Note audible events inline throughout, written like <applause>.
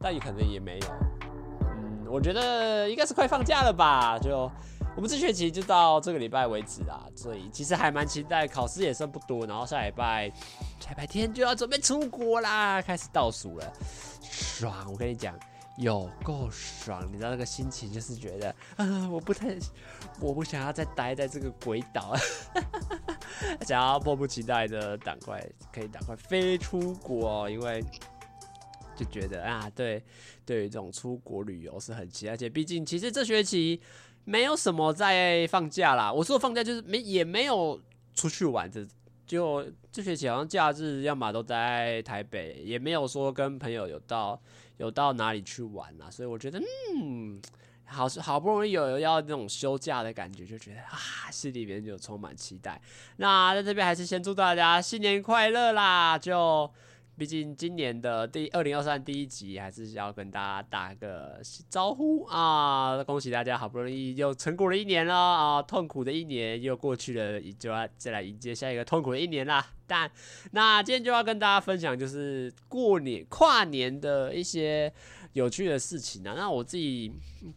但也可能也没有，嗯，我觉得应该是快放假了吧？就我们这学期就到这个礼拜为止啦，所以其实还蛮期待，考试也剩不多，然后下礼拜下礼拜天就要准备出国啦，开始倒数了，爽！我跟你讲，有够爽！你知道那个心情就是觉得啊，我不太，我不想要再待在这个鬼岛，<laughs> 想要迫不及待的赶快可以赶快飞出国，因为。就觉得啊，对，对于这种出国旅游是很期待，而且毕竟其实这学期没有什么在放假啦。我说放假就是没也没有出去玩，这就这学期好像假日要么都在台北，也没有说跟朋友有到有到哪里去玩啦。所以我觉得嗯，好好不容易有要那种休假的感觉，就觉得啊，心里面就充满期待。那在这边还是先祝大家新年快乐啦，就。毕竟今年的第二零二三第一集，还是要跟大家打个招呼啊！恭喜大家，好不容易又成功了一年了啊！痛苦的一年又过去了，就要再来迎接下一个痛苦的一年啦。但那今天就要跟大家分享，就是过年跨年的一些。有趣的事情啊，那我自己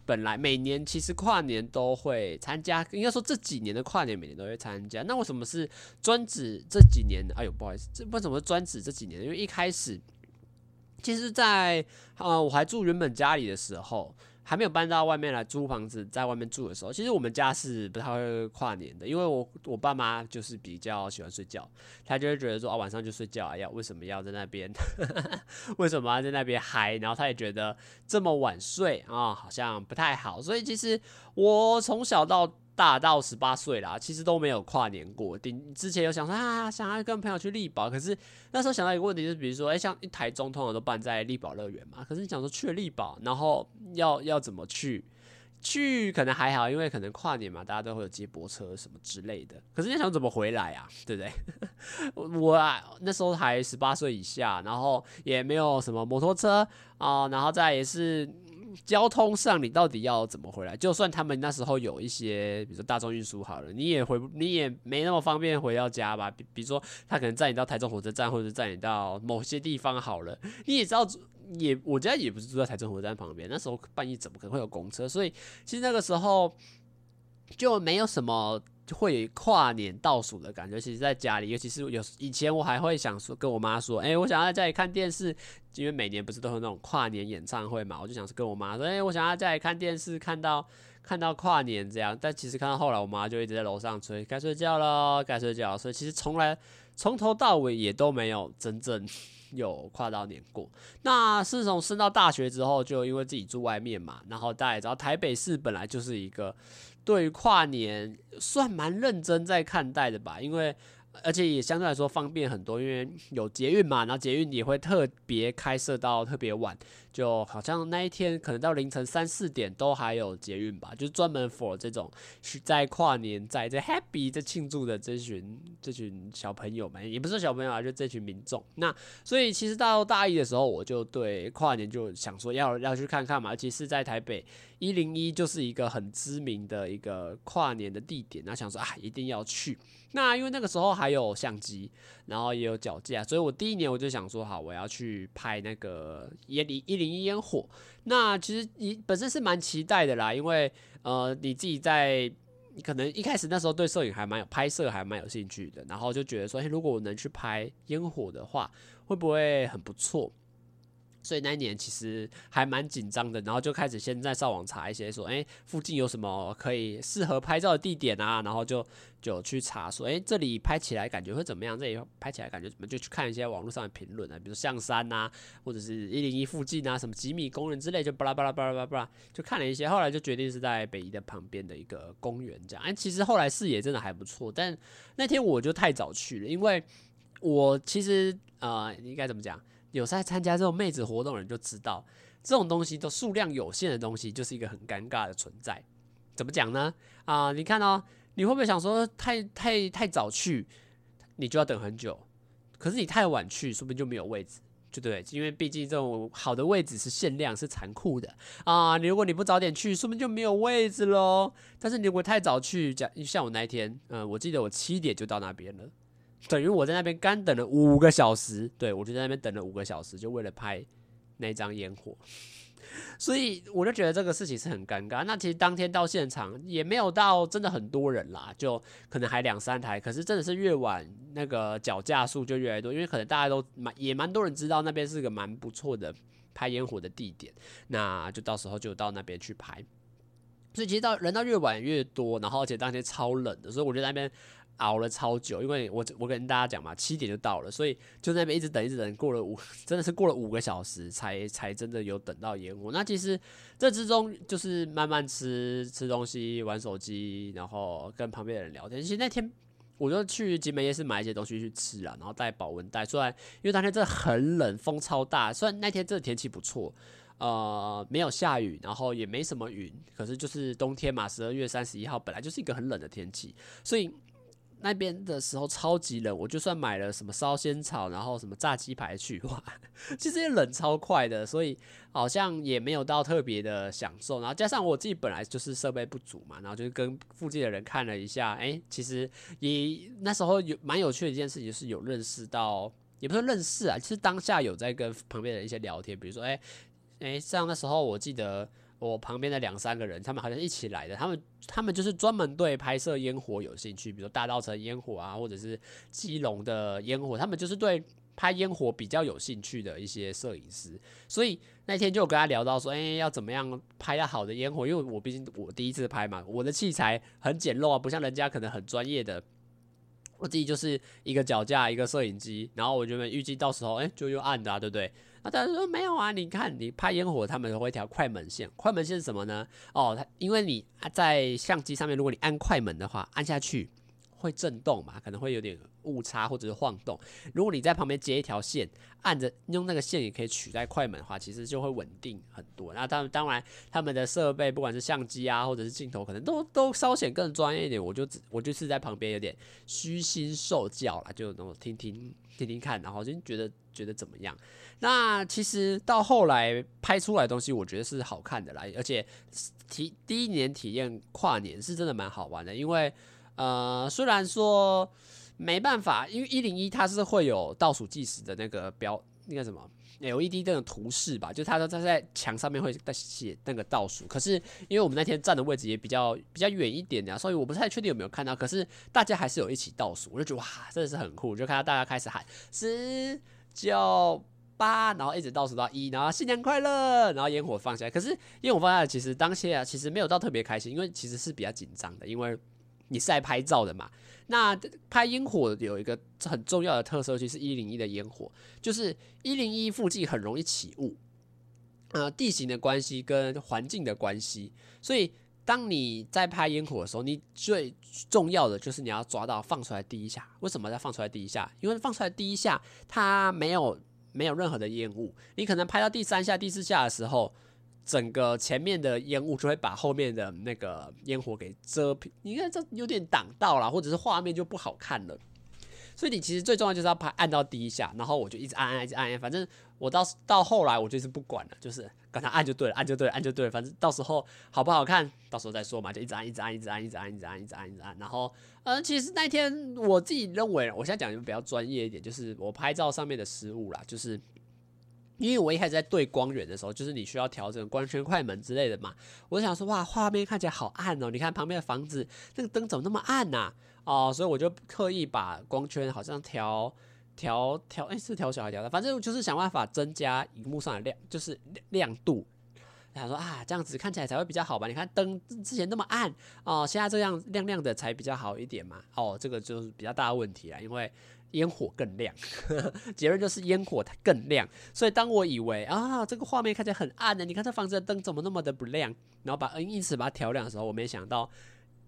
本来每年其实跨年都会参加，应该说这几年的跨年每年都会参加。那为什么是专指这几年？哎呦，不好意思，这为什么专指这几年？因为一开始，其实在呃我还住原本家里的时候。还没有搬到外面来租房子，在外面住的时候，其实我们家是不太会跨年的，因为我我爸妈就是比较喜欢睡觉，他就会觉得说啊晚上就睡觉啊，要为什么要在那边，<laughs> 为什么要在那边嗨？然后他也觉得这么晚睡啊、好像不太好，所以其实我从小到。大到十八岁啦，其实都没有跨年过。顶之前有想说啊，想要跟朋友去丽宝，可是那时候想到一个问题，就是比如说，哎、欸，像台中通常都办在丽宝乐园嘛，可是你想说去了丽宝，然后要要怎么去？去可能还好，因为可能跨年嘛，大家都会有接驳车什么之类的。可是你想怎么回来啊？对不对？<laughs> 我啊，那时候还十八岁以下，然后也没有什么摩托车啊、然后再也是。交通上你到底要怎么回来？就算他们那时候有一些，比如说大众运输好了，你也回，你也没那么方便回到家吧？比比如说他可能载你到台中火车站，或者载你到某些地方好了，你也知道，也我家也不是住在台中火车站旁边，那时候半夜怎么可能会有公车？所以其实那个时候就没有什么。就会跨年倒数的感觉，其实在家里，尤其是有以前我还会想说跟我妈说，哎、我想要在家里看电视，因为每年不是都有那种跨年演唱会嘛，我就想是跟我妈说，哎、我想要在家里看电视，看到看到跨年这样。但其实看到后来，我妈就一直在楼上催，该睡觉了，该睡觉。所以其实从来从头到尾也都没有真正 <laughs> 有跨到年过。那是从升到大学之后，就因为自己住外面嘛，然后大家也知道台北市本来就是一个。对于跨年算蛮认真在看待的吧，因为而且也相对来说方便很多，因为有捷运嘛，然后捷运也会特别开设到特别晚。就好像那一天可能到凌晨三四点都还有捷运吧，就专门 for 这种是在跨年在这 happy 在庆祝的这群这群小朋友们，也不是小朋友啊，就这群民众。那所以其实到大一的时候，我就对跨年就想说要要去看看嘛，而且是在台北一零一就是一个很知名的一个跨年的地点，那想说啊一定要去。那因为那个时候还有相机，然后也有脚架，所以我第一年我就想说好，我要去拍那个一零一零一烟火。那其实你本身是蛮期待的啦，因为呃你自己在你可能一开始那时候对摄影还蛮有拍摄还蛮有兴趣的，然后就觉得说，欸，如果我能去拍烟火的话，会不会很不错？所以那一年其实还蛮紧张的，然后就开始先在上网查一些说，哎，附近有什么可以适合拍照的地点啊？然后就就去查说，哎，这里拍起来感觉会怎么样？这里拍起来感觉怎么？就去看一些网络上的评论啊，比如象山呐，或者是一零一附近啊，什么几米公园之类，就巴拉巴拉巴拉巴拉，就看了一些。后来就决定是在北宜的旁边的一个公园这样。哎，其实后来视野真的还不错，但那天我就太早去了，因为我其实呃，应该怎么讲？有在参加这种妹子活动的人就知道，这种东西都数量有限的东西，就是一个很尴尬的存在。怎么讲呢？啊、你看哦，你会不会想说太太太早去，你就要等很久？可是你太晚去，说不定就没有位置，就对，因为毕竟这种好的位置是限量，是残酷的啊。你如果你不早点去，说不定就没有位置喽。但是你如果太早去，像像我那一天，嗯，我记得我七点就到那边了，等于我在那边干等了五个小时。对，我就在那边等了五个小时，就为了拍那张烟火。<laughs> 所以我就觉得这个事情是很尴尬。那其实当天到现场也没有到真的很多人啦，就可能还两三台。可是真的是越晚那个脚架数就越来越多，因为可能大家都蛮也蛮多人知道那边是个蛮不错的拍烟火的地点，那就到时候就到那边去拍。所以其实到人到越晚越多，然后而且当天超冷的，所以我觉得那边。熬了超久，因为我我跟大家讲嘛，七点就到了，所以就在那边一直等，一直等，过了五，<laughs> 真的是过了五个小时才才真的有等到烟火。那其实这之中就是慢慢吃吃东西、玩手机，然后跟旁边的人聊天。其实那天我就去集美夜市买一些东西去吃啊，然后带保温袋。虽然因为当天真的很冷，风超大，虽然那天真的天气不错，呃，没有下雨，然后也没什么云，可是就是冬天嘛，十二月三十一号本来就是一个很冷的天气，所以。那边的时候超级冷，我就算买了什么烧仙草，然后什么炸鸡排去，哇，<laughs> 其实也冷超快的，所以好像也没有到特别的享受。然后加上我自己本来就是设备不足嘛，然后就是跟附近的人看了一下，哎，其实也那时候有蛮有趣的一件事情，就是有认识到，也不是认识啊，其实当下有在跟旁边的一些聊天，比如说，哎，哎，像那时候我记得。我旁边的两三个人，他们好像一起来的。他们他们就是专门对拍摄烟火有兴趣，比如大稻埕烟火啊，或者是基隆的烟火，他们就是对拍烟火比较有兴趣的一些摄影师。所以那天就跟他聊到说，哎，要怎么样拍到好的烟火？因为我毕竟我第一次拍嘛，我的器材很简陋啊，不像人家可能很专业的。我自己就是一个脚架，一个摄影机，然后我觉得预计到时候，哎，就用按的啊，对不对？啊大家说没有啊？你看你拍烟火，他们会调快门线。快门线是什么呢？哦，它因为你在相机上面，如果你按快门的话，按下去会震动嘛，可能会有点误差或者是晃动。如果你在旁边接一条线，按着用那个线也可以取代快门的话，其实就会稳定很多。那当当然，他们的设备不管是相机啊，或者是镜头，可能都都稍显更专业一点。我就我就是在旁边有点虚心受教了，就那种听听听听看，然后就觉得觉得怎么样。那其实到后来拍出来东西，我觉得是好看的啦，而且体第一年体验跨年是真的蛮好玩的，因为呃虽然说没办法，因为一零一它是会有倒数计时的那个标那个什么 LED 这种图示吧，就它它在墙上面会写那个倒数，可是因为我们那天站的位置也比较比较远一点的，所以我不太确定有没有看到，可是大家还是有一起倒数，我就觉得哇真的是很酷，就看到大家开始喊十九。八，然后一直倒数到一，然后新年快乐，然后烟火放下来。可是烟火放下来，其实当下啊，其实没有到特别开心，因为其实是比较紧张的，因为你是来拍照的嘛。那拍烟火有一个很重要的特色，就是一零一的烟火，就是一零一附近很容易起雾，呃，地形的关系跟环境的关系，所以当你在拍烟火的时候，你最重要的就是你要抓到放出来第一下。为什么要放出来第一下？因为放出来第一下，它没有。没有任何的烟雾，你可能拍到第三下、第四下的时候，整个前面的烟雾就会把后面的那个烟火给遮蔽。你看这有点挡到了，或者是画面就不好看了。所以你其实最重要就是要拍按到第一下，然后我就一直按按一直按按，反正我到到后来我就是不管了，就是刚才按就对了，按就对了，按就对了，反正到时候好不好看，到时候再说嘛，就一直按一直按一直按一直按一直按一直按一直按，然后嗯，其实那天我自己认为，我现在讲就比较专业一点，就是我拍照上面的失误啦，就是因为我一开始在对光源的时候，就是你需要调整光圈、快门之类的嘛，我想说哇，画面看起来好暗哦，你看旁边的房子那个灯怎么那么暗呐？哦，所以我就刻意把光圈好像调调调，哎，是调小还是调大？反正就是想办法增加荧幕上的亮，就是亮度。他说啊，这样子看起来才会比较好吧？你看灯之前那么暗哦，现在这样亮亮的才比较好一点嘛。哦，这个就是比较大的问题啊，因为烟火更亮。<laughs> 结论就是烟火它更亮。所以当我以为啊，这个画面看起来很暗的，你看这房子的灯怎么那么的不亮？然后把 N 因此把它调亮的时候，我没想到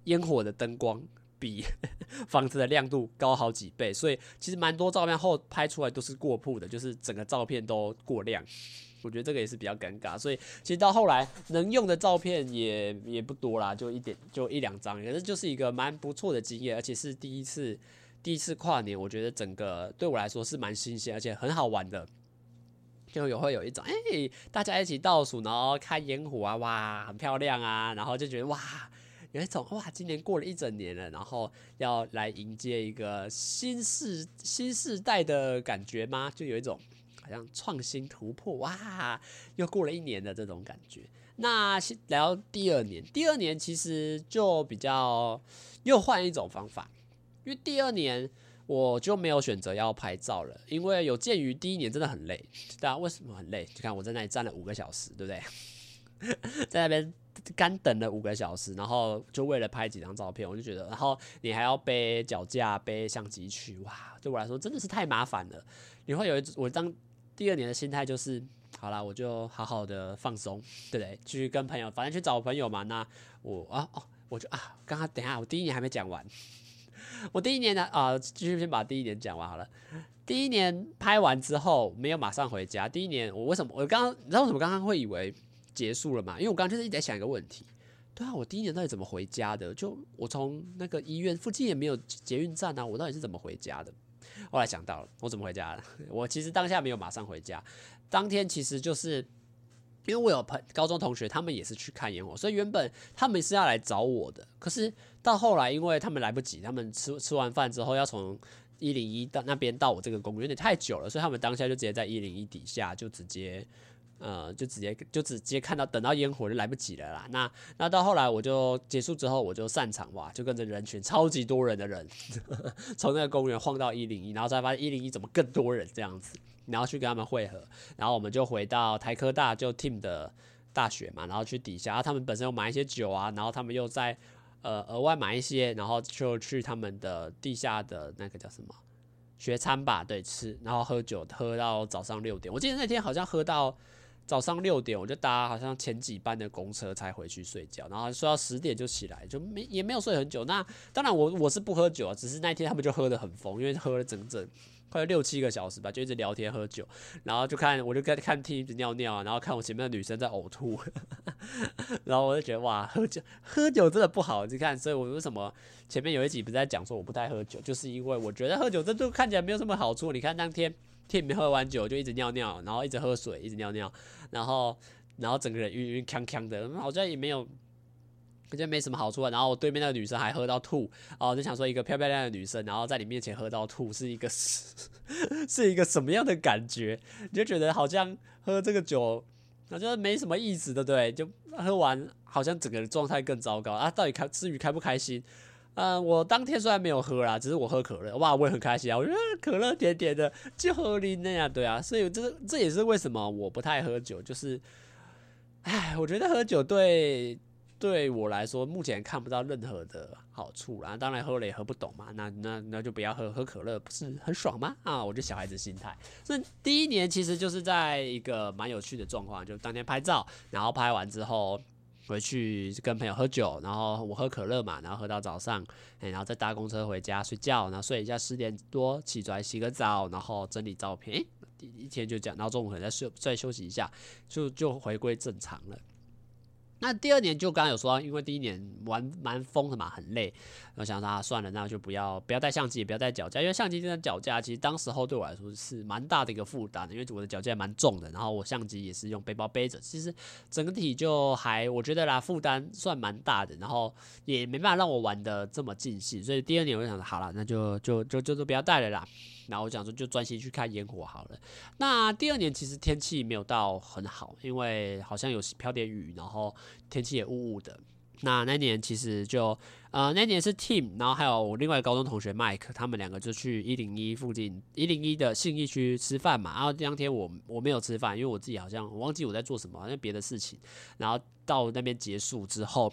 烟火的灯光。比 <laughs> 房子的亮度高好几倍，所以其实蛮多照片后拍出来都是过曝的，就是整个照片都过亮。我觉得这个也是比较尴尬，所以其实到后来能用的照片也也不多啦，就一点就一两张，可是就是一个蛮不错的经验，而且是第一次第一次跨年，我觉得整个对我来说是蛮新鲜，而且很好玩的，就有会有一种哎、大家一起倒数，然后看烟火啊，哇，很漂亮啊，然后就觉得哇，有一种哇，今年过了一整年了，然后要来迎接一个新世新世代的感觉吗？就有一种。好像创新突破哇，又过了一年的这种感觉。那来到第二年，第二年其实就比较又换一种方法，因为第二年我就没有选择要拍照了，因为有鉴于第一年真的很累。大家为什么很累？你看我在那里站了五个小时，对不对？<laughs> 在那边干等了五个小时，然后就为了拍几张照片，我就觉得，然后你还要背脚架、背相机去，哇，对我来说真的是太麻烦了。你会有一我当。第二年的心态就是，好啦，我就好好的放松，对不对？去跟朋友，反正去找朋友嘛。那我啊哦，我就啊，刚刚等一下，我第一年还没讲完。我第一年呢啊，继续先把第一年讲完好了。第一年拍完之后，没有马上回家。第一年我为什么？我刚刚你知道为什么刚刚会以为结束了嘛？因为我刚刚就是一直在想一个问题。对啊，我第一年到底怎么回家的？就我从那个医院附近也没有捷运站啊，我到底是怎么回家的？后来想到了，我怎么回家的？<laughs> 我其实当下没有马上回家，当天其实就是因为我有朋高中同学，他们也是去看烟火，所以原本他们是要来找我的。可是到后来，因为他们来不及，他们吃吃完饭之后要从一零一到那边到我这个公寓有点太久了，所以他们当下就直接在一零一底下就直接。呃，就直接就直接看到等到烟火就来不及了啦。那那到后来我就结束之后我就散场哇，就跟着人群超级多人的人，<laughs> 从那个公园晃到一零一，然后才发现一零一怎么更多人这样子，然后去跟他们会合，然后我们就回到台科大就 team 的大学嘛，然后去底下，然后他们本身有买一些酒啊，然后他们又在呃额外买一些，然后就去他们的地下的那个叫什么学餐吧，对，吃，然后喝酒喝到早上六点，我记得那天好像喝到。早上六点我就搭好像前几班的公车才回去睡觉，然后睡到十点就起来，就没也没有睡很久。那当然我我是不喝酒啊，只是那天他们就喝得很疯，因为喝了整整快六七个小时吧，就一直聊天喝酒，然后就看我就看看 Tim 一直尿尿啊，然后看我前面的女生在呕吐，<laughs> 然后我就觉得哇，喝酒喝酒真的不好，你看，所以我为什么前面有一集不是在讲说我不太喝酒，就是因为我觉得喝酒这都看起来没有什么好处。你看当天。天没喝完酒就一直尿尿，然后一直喝水，一直尿尿，然后然后整个人晕晕呛呛的，好像也没有，感觉没什么好处啊。然后我对面那个女生还喝到吐，哦，就想说一个漂漂亮的女生，然后在你面前喝到吐，是一个是 <laughs> 是一个什么样的感觉？你就觉得好像喝这个酒，我觉得没什么意思，对不对？就喝完好像整个人状态更糟糕啊！到底开至于开不开心？嗯，我当天虽然没有喝啦，只是我喝可乐，哇，我也很开心啊！我觉得可乐甜甜的，就喝你那样，对啊，所以这这也是为什么我不太喝酒，就是，唉，我觉得喝酒对对我来说目前看不到任何的好处啦。当然喝了也喝不懂嘛，那那那就不要喝，喝可乐不是很爽吗？啊，我就小孩子心态。所以第一年其实就是在一个蛮有趣的状况，就当天拍照，然后拍完之后。回去跟朋友喝酒，然后我喝可乐嘛，然后喝到早上，然后再搭公车回家睡觉，然后睡一下十点多起来洗个澡，然后整理照片，第一天就这样，然后中午可能再睡再休息一下，就就回归正常了。那第二年就刚刚有说，因为第一年玩蛮疯的嘛，很累。我想说啊，算了，那就不要不要带相机，也不要带脚架，因为相机跟脚架其实当时候对我来说是蛮大的一个负担的，因为我的脚架蛮重的，然后我相机也是用背包背着，其实整体就还我觉得啦，负担算蛮大的，然后也没办法让我玩得这么尽兴，所以第二年我就想说，好了，那就就就就都不要带了啦。然后我想说，就专心去看烟火好了。那第二年其实天气没有到很好，因为好像有飘点雨，然后天气也雾雾的。那那年其实就呃那年是 Team，然后还有我另外高中同学 Mike，他们两个就去一零一附近一零一的信义区吃饭嘛。然后当天我我没有吃饭，因为我自己好像我忘记我在做什么，好像别的事情。然后到那边结束之后。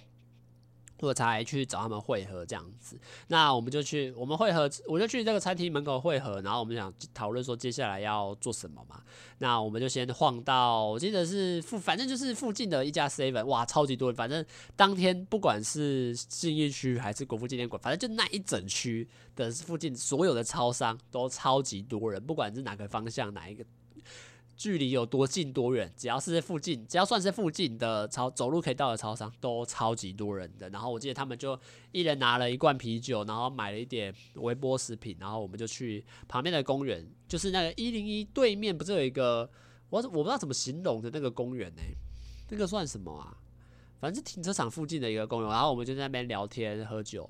我才去找他们会合这样子，那我们就去，我们会合，我就去这个餐厅门口会合，然后我们想讨论说接下来要做什么嘛。那我们就先晃到，我记得是附，反正就是附近的一家 seven，哇，超级多人。反正当天不管是信义区还是国父纪念馆，反正就那一整区的附近所有的超商都超级多人，不管是哪个方向，哪一个。距离有多近多远，只要是在附近，只要算是附近的超走路可以到的超商，都超级多人的。然后我记得他们就一人拿了一罐啤酒，然后买了一点微波食品，然后我们就去旁边的公园，就是那个一零一对面，不是有一个我我不知道怎么形容的那个公园呢？那个算什么啊？反正停车场附近的一个公园，然后我们就在那边聊天喝酒。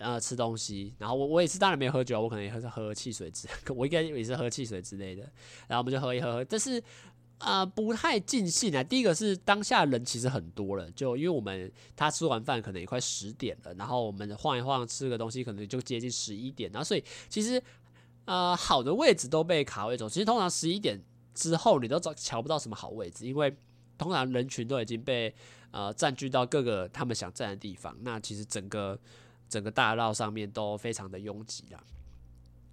呃，吃东西，然后我我也是，当然没有喝酒，我可能也是喝汽水之，<laughs> 我应该也是喝汽水之类的。然后我们就喝一喝，但是呃不太尽兴啊。第一个是当下人其实很多了，就因为我们他吃完饭可能也快十点了，然后我们晃一晃吃个东西，可能就接近十一点，然后所以其实呃好的位置都被卡位走。其实通常十一点之后你都找瞧不到什么好位置，因为通常人群都已经被呃占据到各个他们想站的地方。那其实整个。整个大道上面都非常的拥挤啦，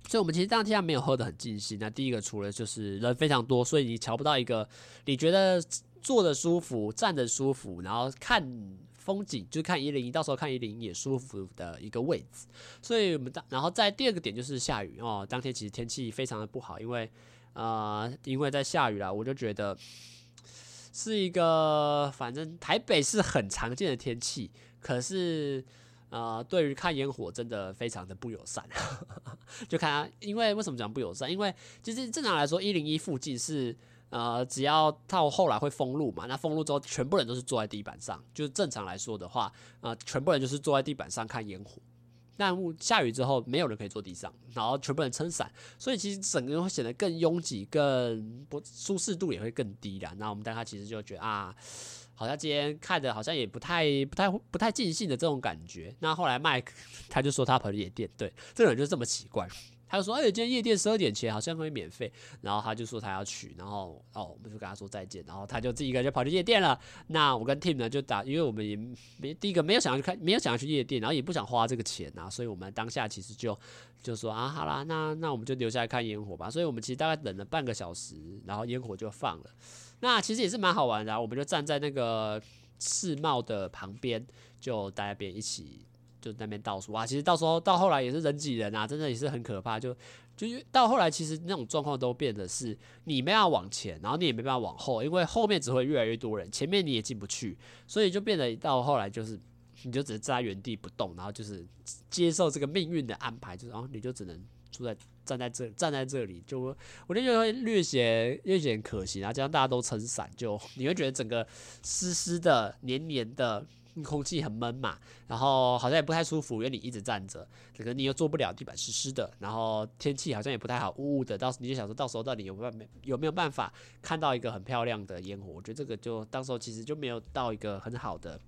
所以我们其实当天没有喝得很尽兴。那第一个除了就是人非常多，所以你瞧不到一个你觉得坐得舒服、站得舒服，然后看风景，就看一零一，到时候看一零一也舒服的一个位置。所以我们当然后在第二个点就是下雨哦，当天其实天气非常的不好，因为呃因为在下雨啦，我就觉得是一个反正台北是很常见的天气，可是。呃，对于看烟火真的非常的不友善，<laughs> 就看他，因为为什么讲不友善？因为其实正常来说，一零一附近是呃，只要到后来会封路嘛，那封路之后，全部人都是坐在地板上。就是正常来说的话，呃，全部人就是坐在地板上看烟火。但下雨之后，没有人可以坐地上，然后全部人撑伞，所以其实整个人会显得更拥挤，更不舒适度也会更低啦。那我们大家其实就觉得啊。好像今天看的好像也不太、不太、不太尽兴的这种感觉。那后来麦克他就说他跑去夜店，对，这个人就这么奇怪。他就说：“哎，今天夜店十二点前好像会免费。”然后他就说他要去，然后哦，我们就跟他说再见，然后他就自己一个人就跑去夜店了。那我跟 Tim 呢就打，因为我们也没第一个没有想要去看，没有想要去夜店，然后也不想花这个钱啊，所以我们当下其实就就说啊，好啦，那那我们就留下来看烟火吧。所以我们其实大概等了半个小时，然后烟火就放了。那其实也是蛮好玩的，我们就站在那个世贸的旁边，就大家边一起就那边倒数哇。其实到时候到后来也是人挤人啊，真的也是很可怕。就就到后来，其实那种状况都变得是，你没办法往前，然后你也没办法往后，因为后面只会越来越多人，前面你也进不去，所以就变得到后来就是，你就只能站在原地不动，然后就是接受这个命运的安排，就是哦，你就只能住在。站在这站在这里，就我就觉得略显略显可惜啊。这样大家都撑伞，就你会觉得整个湿湿的、黏黏的，空气很闷嘛。然后好像也不太舒服，因为你一直站着，可能你又坐不了，地板湿湿的。然后天气好像也不太好，雾雾的。到时你就想说，到时候到底有没有有没有办法看到一个很漂亮的烟火？我觉得这个就到时候其实就没有到一个很好的。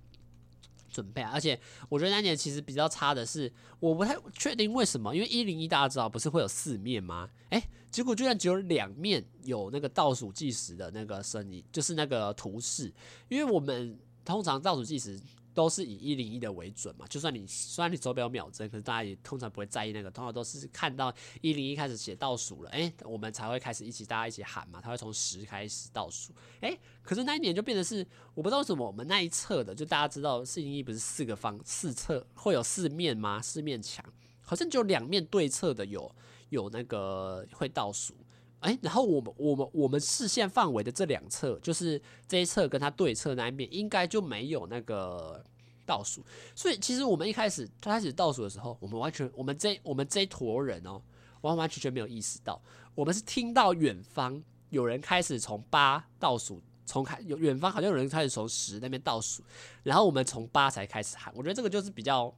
准备啊！而且我觉得那年其实比较差的是，我不太确定为什么，因为一零一大家知道不是会有四面吗？诶，结果居然只有两面有那个倒数计时的那个声音，就是那个图示，因为我们通常倒数计时。都是以一零一的为准嘛，就算你虽然你手表秒针，可是大家也通常不会在意那个，通常都是看到一零一开始写倒数了，诶、我们才会开始一起大家一起喊嘛，他会从十开始倒数，诶、可是那一年就变得是，我不知道为什么我们那一侧的，就大家知道四零一不是四个方四侧会有四面吗？四面墙，好像就两面对侧的有有那个会倒数。哎，然后我们我们我们视线范围的这两侧，就是这一侧跟它对侧那一面，应该就没有那个倒数。所以其实我们一开始开始倒数的时候，我们完全我们这我们这一坨人哦，完完全全没有意识到，我们是听到远方有人开始从八倒数，从开有远方好像有人开始从十那边倒数，然后我们从八才开始喊。我觉得这个就是比较。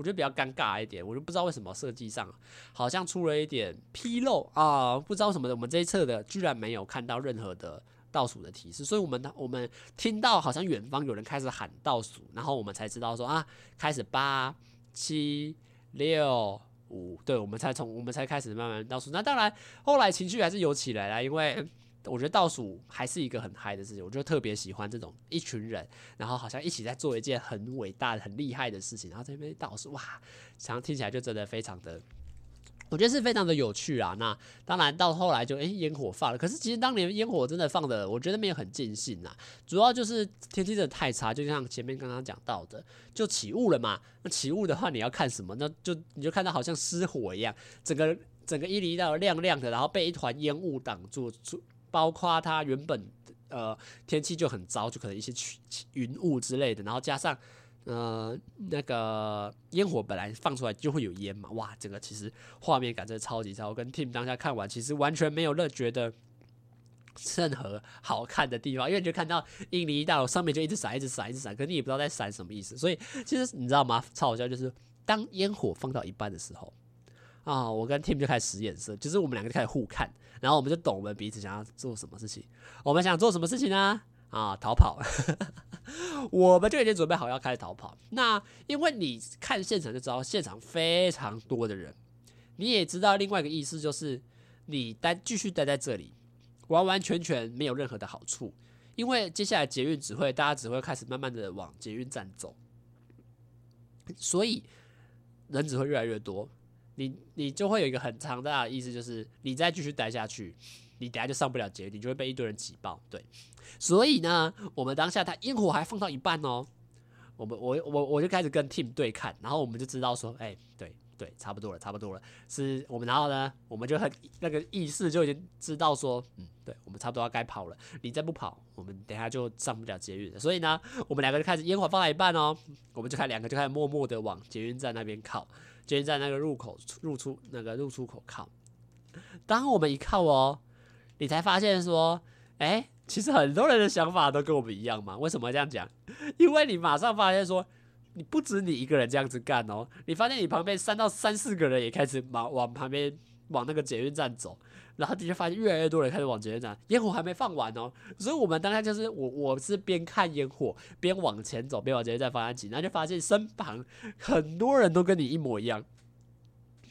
我觉得比较尴尬一点，我就不知道为什么设计上好像出了一点纰漏啊，不知道什么的。我们这一侧的居然没有看到任何的倒数的提示，所以我们我们听到好像远方有人开始喊倒数，然后我们才知道说啊，开始八七六五，对，我们才从我们才开始慢慢倒数。那当然后来情绪还是有起来了，因为我觉得倒数还是一个很嗨的事情，我就特别喜欢这种一群人，然后好像一起在做一件很伟大、很厉害的事情，然后这边倒数，哇，想要听起来就真的非常的。我觉得是非常的有趣啊！那当然到后来就诶烟火放了，可是其实当年烟火真的放的，我觉得没有很尽兴呐。主要就是天气真的太差，就像前面刚刚讲到的，就起雾了嘛。那起雾的话，你要看什么？那就你就看到好像失火一样，整个整个一零一大楼亮亮的，然后被一团烟雾挡住住，包括它原本呃天气就很糟，就可能一些云雾之类的，然后加上。呃，那个烟火本来放出来就会有烟嘛，哇，整个其实画面感真的超级超。我跟 Tim 当下看完，其实完全没有任觉得任何好看的地方，因为你就看到印尼一大楼上面就一直闪，一直闪，一直闪，可是你也不知道在闪什么意思。所以其实你知道吗？超好笑，就是当烟火放到一半的时候啊，我跟 Tim 就开始使眼色，就是我们两个就开始互看，然后我们就懂我们彼此想要做什么事情。我们想做什么事情呢？啊，逃跑！<laughs> 我们就已经准备好要开始逃跑。那因为你看现场就知道，现场非常多的人。你也知道另外一个意思就是，你待继续待在这里，完完全全没有任何的好处。因为接下来捷运只会大家只会开始慢慢的往捷运站走，所以人只会越来越多。你你就会有一个很强大的意思，就是你再继续待下去，你等下就上不了捷运，你就会被一堆人挤爆。对。所以呢，我们当下他烟火还放到一半哦，我们我我我就开始跟 Tim 对看，然后我们就知道说，哎，对对，差不多了，差不多了，是我们，然后呢，我们就很那个意识就已经知道说，嗯，对，我们差不多要该跑了，你再不跑，我们等下就上不了捷运了。所以呢，我们两个就开始烟火放到一半哦，我们就开两个就开始默默的往捷运站那边靠，先在那个入口入出那个入出口靠。当我们一靠哦，你才发现说，哎。其实很多人的想法都跟我们一样嘛？为什么这样讲？因为你马上发现说，你不止你一个人这样子干哦，你发现你旁边三到三四个人也开始往往旁边往那个捷运站走，然后你就发现越来越多人开始往捷运站，烟火还没放完哦，所以我们当下就是我我是边看烟火边往前走，边往捷运站方向挤，然后就发现身旁很多人都跟你一模一样。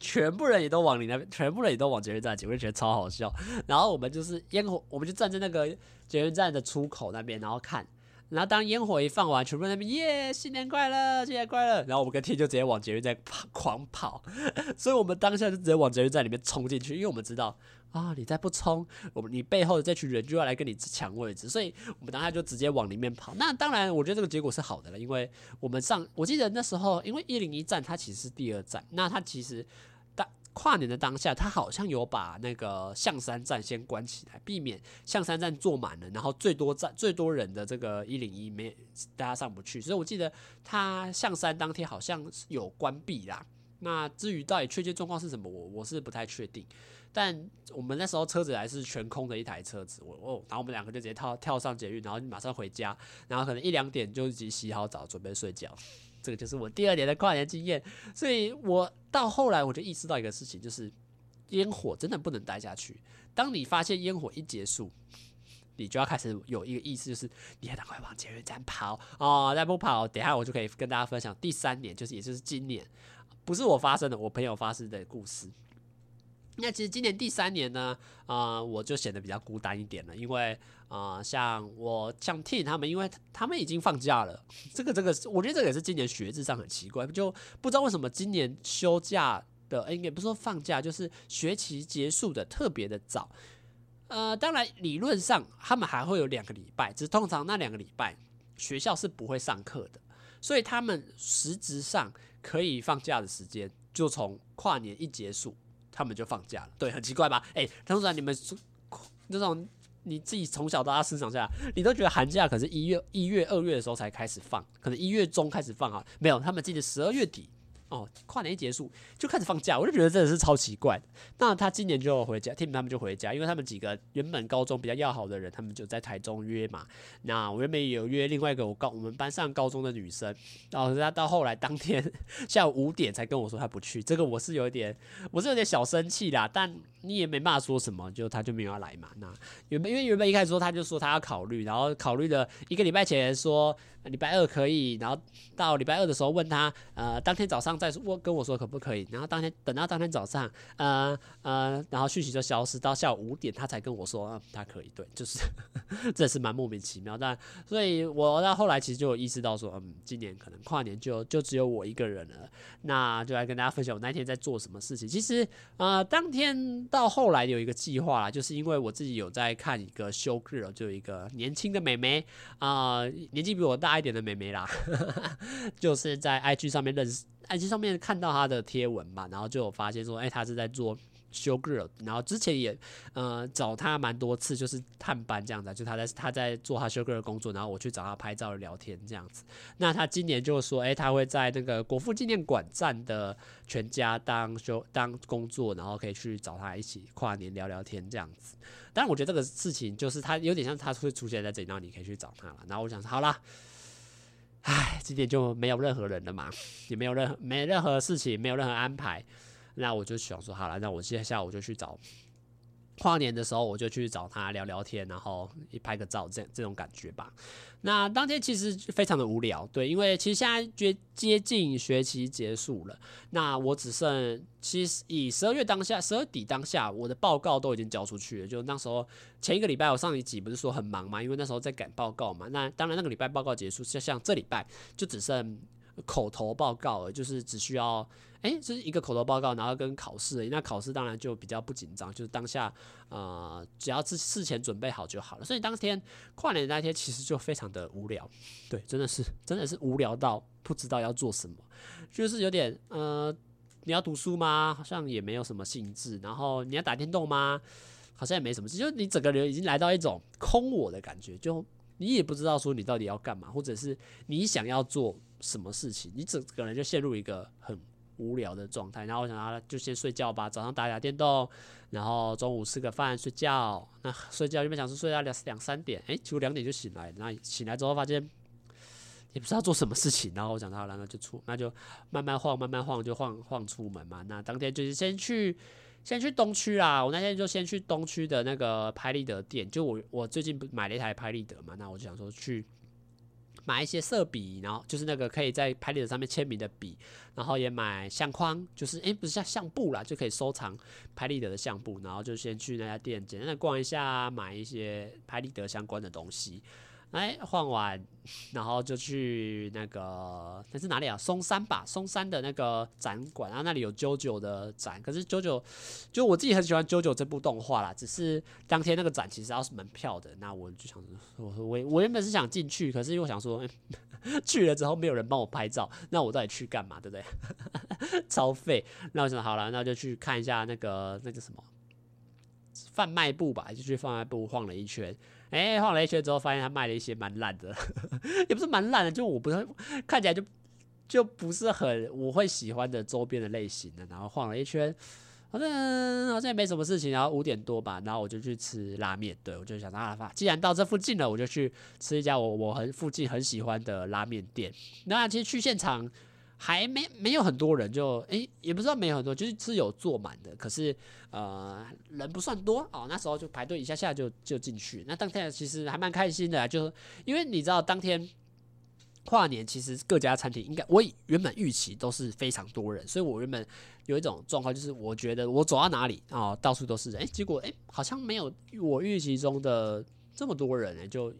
全部人也都往你那边，全部人也都往捷运站挤，我就觉得超好笑。然后我们就是烟火，我们就站在那个捷运站的出口那边，然后看。然后当烟火一放完，全部人那边耶，新年快乐，新年快乐。然后我们跟 T 就直接往捷运站跑，狂跑。<laughs> 所以我们当下就直接往捷运站里面冲进去，因为我们知道啊，你再不冲，我们你背后的这群人就要来跟你抢位置。所以我们当下就直接往里面跑。那当然，我觉得这个结果是好的了，因为我们上，我记得那时候，因为一零一站它其实是第二站，那它其实。跨年的当下，他好像有把那个象山站先关起来，避免象山站坐满了，然后最多站最多人的这个一零一没大家上不去，所以我记得他象山当天好像是有关闭啦。那至于到底确切状况是什么，我我是不太确定。但我们那时候车子还是全空的一台车子，我哦，然后我们两个就直接跳跳上捷运，然后马上回家，然后可能一两点就已经洗好澡准备睡觉。这个就是我第二年的跨年经验，所以我到后来我就意识到一个事情，就是烟火真的不能待下去。当你发现烟火一结束，你就要开始有一个意思，就是你要赶快往捷运站跑哦，再不跑，等下我就可以跟大家分享第三年，就是也就是今年，不是我发生的，我朋友发生的故事。那其实今年第三年呢，啊、我就显得比较孤单一点了，因为啊、像我像 T 他们，因为他们已经放假了，这个这个，我觉得这个也是今年学制上很奇怪，就不知道为什么今年休假的，应该不是说放假，就是学期结束的特别的早。呃，当然理论上他们还会有两个礼拜，只是通常那两个礼拜学校是不会上课的，所以他们实质上可以放假的时间就从跨年一结束。他们就放假了，对，很奇怪吧？哎、欸，通常你们那种你自己从小到大生长下来，你都觉得寒假可是一月、一月、二月的时候才开始放，可能一月中开始放啊，没有，他们记得十二月底。哦，跨年一结束就开始放假，我就觉得真的是超奇怪。那他今年就回家，Tim 他们就回家，因为他们几个原本高中比较要好的人，他们就在台中约嘛。那我原本也有约另外一个我高我们班上高中的女生，然后他到后来当天 <laughs> 下午五点才跟我说他不去，这个我是有点我是有点小生气啦，但你也没办法说什么，就他就没有要来嘛。那原本因为原本一开始说他就说他要考虑，然后考虑了一个礼拜前说。礼拜二可以，然后到礼拜二的时候问他，呃，当天早上再问跟我说可不可以，然后当天等到当天早上，呃呃，然后讯息就消失，到下午五点他才跟我说，嗯，他可以，对，就是 <laughs> 这是蛮莫名其妙，但所以我到后来其实就有意识到说，嗯，今年可能跨年就就只有我一个人了，那就来跟大家分享我那天在做什么事情。其实，呃，当天到后来有一个计划啦，就是因为我自己有在看一个 show girl，就有一个年轻的美眉啊。年纪比我大一点的妹妹啦，<laughs> 就是在 IG 上面认识，IG 上面看到她的贴文嘛，然后就有发现说，哎、欸，她是在做 show girl，然后之前也呃找她蛮多次，就是探班这样子，就她在她在做她 show girl 的工作，然后我去找她拍照聊天这样子。那她今年就说，哎、欸，她会在那个国父纪念馆站的全家当 show 当工作，然后可以去找她一起跨年聊聊天这样子。但我觉得这个事情就是他有点像他会出现在这里，然后你可以去找他了。然后我想说，好啦，唉，今天就没有任何人了嘛，也没有任何没任何事情，没有任何安排。那我就想说，好了，那我今天下午就去找。跨年的时候，我就去找他聊聊天，然后一拍个照，这这种感觉吧。那当天其实非常的无聊，对，因为其实现在接接近学期结束了，那我只剩其实以十二月当下，十二底当下，我的报告都已经交出去了。就那时候前一个礼拜，我上一集不是说很忙嘛，因为那时候在赶报告嘛。那当然那个礼拜报告结束，像像这礼拜就只剩口头报告了，就是只需要。哎，这是一个口头报告，然后跟考试，那考试当然就比较不紧张，就是当下，呃，只要事事前准备好就好了。所以当天跨年那天其实就非常的无聊，对，真的是真的是无聊到不知道要做什么，就是有点呃，你要读书吗？好像也没有什么兴致。然后你要打电动吗？好像也没什么事，就你整个人已经来到一种空我的感觉，就你也不知道说你到底要干嘛，或者是你想要做什么事情，你整个人就陷入一个很。无聊的状态，然后我想他，就先睡觉吧。早上打打电动，然后中午吃个饭睡觉。那睡觉原本想说睡到两两三点，哎，结果两点就醒来。那醒来之后发现也不知道做什么事情，然后我想到然后就出，那就慢慢晃，慢慢晃，就晃晃出门嘛。那当天就是先去先去东区啦。我那天就先去东区的那个拍立得店，就我我最近不买了一台拍立得嘛，那我就想说去。买一些色笔，然后就是那个可以在拍立得上面签名的笔，然后也买相框，就是诶，不是像相簿啦，就可以收藏拍立得的相簿，然后就先去那家店简单的逛一下，买一些拍立得相关的东西。哎，晃完，然后就去那个那是哪里啊？松山吧，松山的那个展馆，然后那里有 JoJo 的展。可是 JoJo，就我自己很喜欢 JoJo 这部动画啦。只是当天那个展其实要是门票的，那我就想说，我我我原本是想进去，可是又想说，去了之后没有人帮我拍照，那我到底去干嘛？对不对？<laughs> 超废。那我想好了，那就去看一下那个那个什么贩卖部吧，就去贩卖部晃了一圈。哎、晃了一圈之后，发现他卖了一些蛮烂的，<laughs> 也不是蛮烂的，就我不是看起来就就不是很我会喜欢的周边的类型的。然后晃了一圈，好像好像也没什么事情。然后五点多吧，然后我就去吃拉面。对，我就想到，既然到这附近了，我就去吃一家我我很附近很喜欢的拉面店。那其实去现场。还没没有很多人就，诶也不知道没有很多，就是是有坐满的，可是呃人不算多哦。那时候就排队一下下就就进去。那当天其实还蛮开心的，就因为你知道当天跨年，其实各家餐厅应该我原本预期都是非常多人，所以我原本有一种状况，就是我觉得我走到哪里啊、哦、到处都是人，诶、欸，结果诶、好像没有我预期中的这么多人诶，就。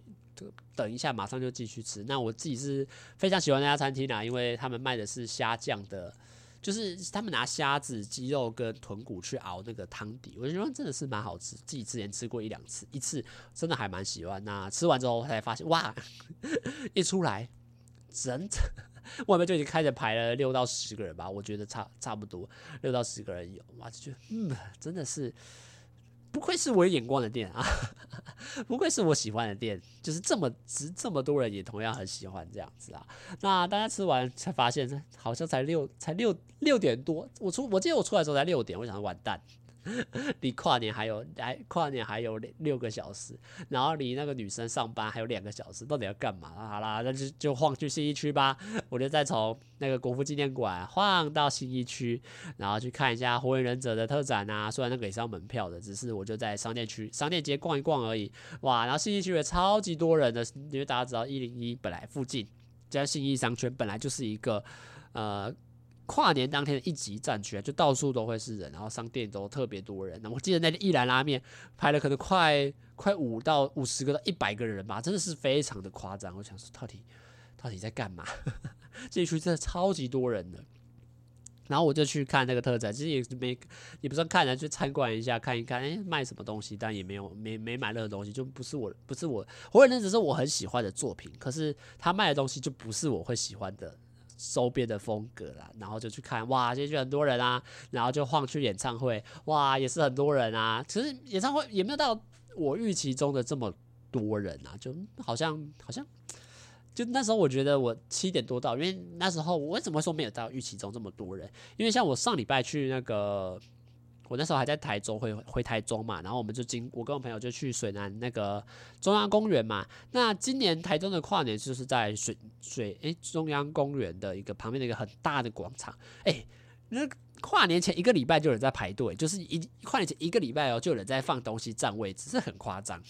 等一下，马上就继续吃。那我自己是非常喜欢那家餐厅啦，因为他们卖的是虾酱的，就是他们拿虾子、鸡肉跟豚骨去熬那个汤底，我觉得真的是蛮好吃。自己之前吃过一两次，一次真的还蛮喜欢。那吃完之后才发现，哇，<laughs> 一出来，整外面就已经开始排了六到十个人吧，我觉得差差不多六到十个人有，哇，就觉得嗯，真的是。不愧是我眼光的店啊，<laughs> 不愧是我喜欢的店，就是这么值这么多人也同样很喜欢这样子啊。那大家吃完才发现，好像才六才六六点多，我出我记得我出来的时候才六点，我想完蛋，<laughs> 离跨年还有还跨年还有六个小时，然后离那个女生上班还有两个小时，到底要干嘛？好啦，那就就晃去信义区吧。我就再从那个国父纪念馆晃到信义区，然后去看一下火影忍者的特展啊。虽然那个也是要门票的，只是我就在商店区、商店街逛一逛而已。哇，然后信义区也超级多人的，因为大家知道一零一本来附近在信义商圈本来就是一个呃。跨年当天的一级战区，就到处都会是人，然后商店都特别多人。那我记得那个一兰拉面排了可能快快五到五十个到一百个人吧，真的是非常的夸张。我想说，到底到底在干嘛？<laughs> 这一区真的超级多人的。然后我就去看那个特展，其实也没也不算看了，去参观一下，看一看，哎，卖什么东西？但也没有没没买任何东西，就不是我不是我，火影忍者只是我很喜欢的作品，可是他卖的东西就不是我会喜欢的。收编的风格啦，然后就去看，哇，今天就很多人啊，然后就晃去演唱会，哇，也是很多人啊。其实演唱会也没有到我预期中的这么多人啊，就好像好像，就那时候我觉得我七点多到，因为那时候我为什么会说没有到预期中这么多人？因为像我上礼拜去那个。我那时候还在台中，回回台中嘛，然后我们就经我跟我朋友就去水南那个中央公园嘛。那今年台中的跨年就是在水水诶、中央公园的一个旁边的一个很大的广场。诶、那跨年前一个礼拜就有人在排队，就是一跨年前一个礼拜哦，就有人在放东西占位置，是很夸张。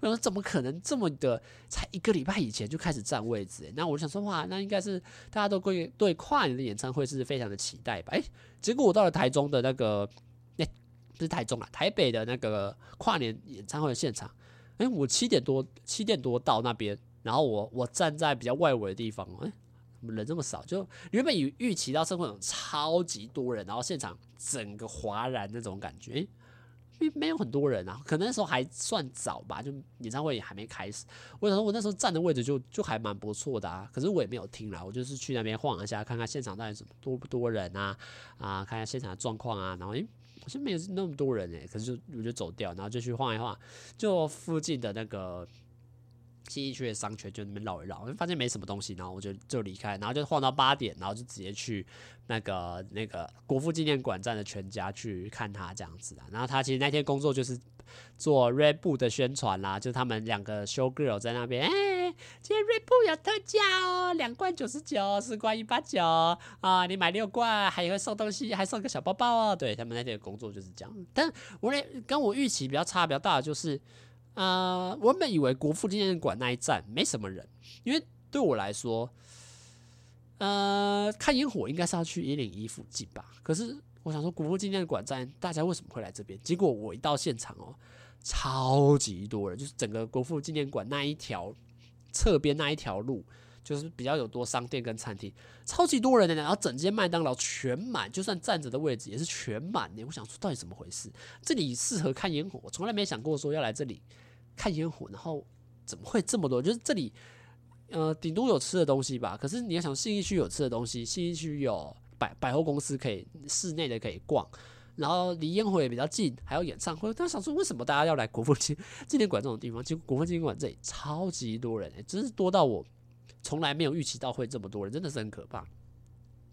我想说怎么可能这么的？才一个礼拜以前就开始占位置？那我想说哇，那应该是大家都对对跨年的演唱会是非常的期待吧？诶、结果我到了台中的那个。不是台中啊，台北的那个跨年演唱会的现场，哎、我七点多七点多到那边，然后我我站在比较外围的地方，哎、欸，人这么少，就原本以预期到是会有超级多人，然后现场整个哗然那种感觉，哎、欸，没有很多人啊，可能那时候还算早吧，就演唱会也还没开始。我想说，我那时候站的位置就就还蛮不错的啊，可是我也没有听啦，我就是去那边晃一下，看看现场到底怎么多不多人啊，啊，看一下现场的状况啊，然后诶。好像没有那么多人诶，可是就我就走掉，然后就去晃一晃，就附近的那个新义区的商圈，就那边绕一绕，发现没什么东西，然后我就就离开，然后就晃到八点，然后就直接去那个那个国父纪念馆站的全家去看他这样子的。然后他其实那天工作就是做 Red Bull 的宣传啦，就他们两个 Show Girl 在那边，哎、今天 Red Bull 有特价哦，两罐九十九，四罐一八九啊，你买六罐还会送东西，还送个小包包哦。对，他们那天的工作就是这样，但我跟我预期比较差比较大的就是。呃，我本以为国父纪念馆那一站没什么人，因为对我来说，呃，看烟火应该是要去一零一附近吧。可是我想说，国父纪念馆站大家为什么会来这边？结果我一到现场哦，超级多人，就是整个国父纪念馆那一条侧边那一条路，就是比较有多商店跟餐厅，超级多人的，然后整间麦当劳全满，就算站着的位置也是全满的。我想说，到底怎么回事？这里适合看烟火，我从来没想过说要来这里。看烟火，然后怎么会这么多？就是这里，呃，顶多有吃的东西吧。可是你要想，信义区有吃的东西，信义区有百百货公司可以室内的可以逛，然后离烟火也比较近，还有演唱会。但想说，为什么大家要来国父纪念馆这种地方？其实国父纪念馆这里超级多人，欸，真是多到我从来没有预期到会这么多人，真的是很可怕。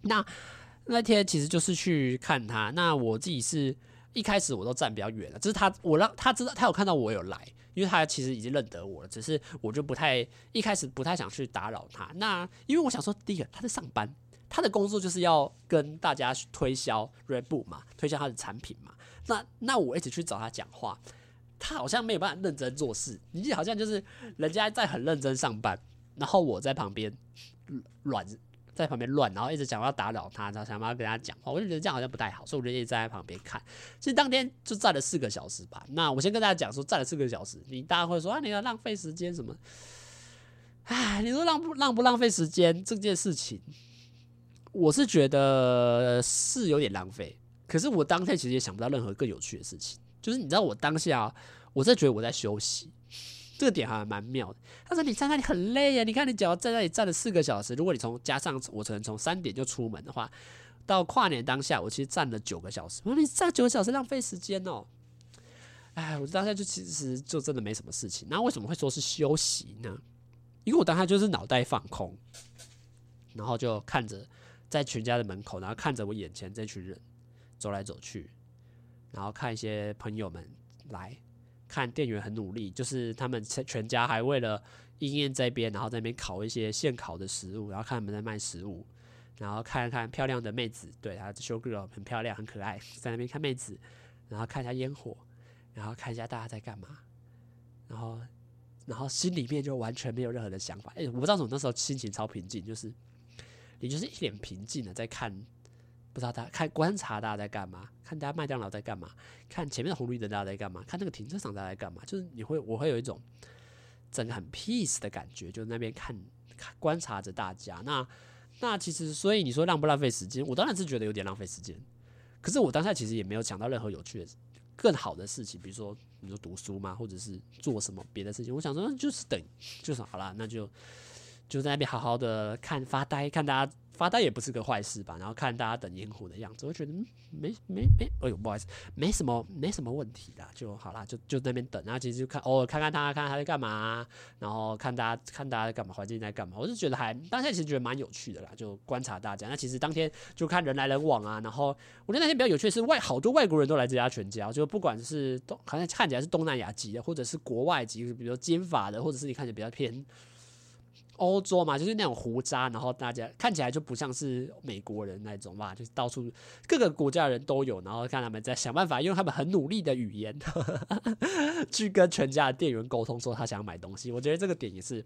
那那天其实就是去看他。那我自己是一开始我都站比较远了，就是他，我让他知道他有看到我有来。因为他其实已经认得我了，只是我就不太一开始不太想去打扰他。那因为我想说，第一个他在上班，他的工作就是要跟大家推销 Red Bull 嘛，推销他的产品嘛。那那我一直去找他讲话，他好像没有办法认真做事。你好像就是人家在很认真上班，然后我在旁边乱。在旁边乱，然后一直想要打扰他，然后想要跟他讲话，我就觉得这样好像不太好，所以我就一直站在旁边看。其实当天就站了四个小时吧。那我先跟大家讲说，站了四个小时，你大家会说啊，你要浪费时间什么？唉，你说浪不浪不浪费时间这件事情，我是觉得是有点浪费。可是我当天其实也想不到任何更有趣的事情，就是你知道我当下，我是觉得我在休息。这个点还蛮妙的。他说：“你在那里很累呀，你看你只要在那里站了四个小时。如果你从加上我可能从三点就出门的话，到跨年当下，我其实站了九个小时。我说你站九个小时浪费时间哦。哎，我当下就其实就真的没什么事情。那为什么会说是休息呢？因为我当下就是脑袋放空，然后就看着在全家的门口，然后看着我眼前这群人走来走去，然后看一些朋友们来看店员很努力，就是他们全家还为了应验这边，然后在那边烤一些现烤的食物，然后看他们在卖食物，然后看看漂亮的妹子，对，他 show girl 很漂亮很可爱，在那边看妹子，然后看一下烟火，然后看一下大家在干嘛，然后然后心里面就完全没有任何的想法，哎，我不知道怎么那时候心情超平静，就是你就是一脸平静的在看。不知道大家看观察大家在干嘛，看大家麦当劳在干嘛，看前面的红绿灯大家在干嘛，看那个停车场大家在干嘛，就是你会我会有一种整个很 peace 的感觉，就那边看看观察着大家。那那其实所以你说浪不浪费时间？我当然是觉得有点浪费时间。可是我当下其实也没有想到任何有趣的、更好的事情，比如说你说读书嘛，或者是做什么别的事情。我想说就是等，就是好啦，那就就在那边好好的看发呆，看大家。发呆也不是个坏事吧，然后看大家等烟火的样子，我觉得没没没，哎呦不好意思，没什么没什么问题啦，就好啦，就就那边等，然后其实就看偶尔看看他，看看他在干嘛，然后看大家看大家在干嘛，环境在干嘛，我是觉得还当下其实觉得蛮有趣的啦，就观察大家。那其实当天就看人来人往啊，然后我觉得那天比较有趣的是外好多外国人都来这家全家，就不管是东好像看起来是东南亚籍的，或者是国外籍，比如说金发的，或者是你看起来比较偏。欧洲嘛，就是那种胡渣，然后大家看起来就不像是美国人那种吧，就是到处各个国家的人都有，然后看他们在想办法，用他们很努力的语言 <laughs> 去跟全家的店员沟通，说他想买东西。我觉得这个点也是，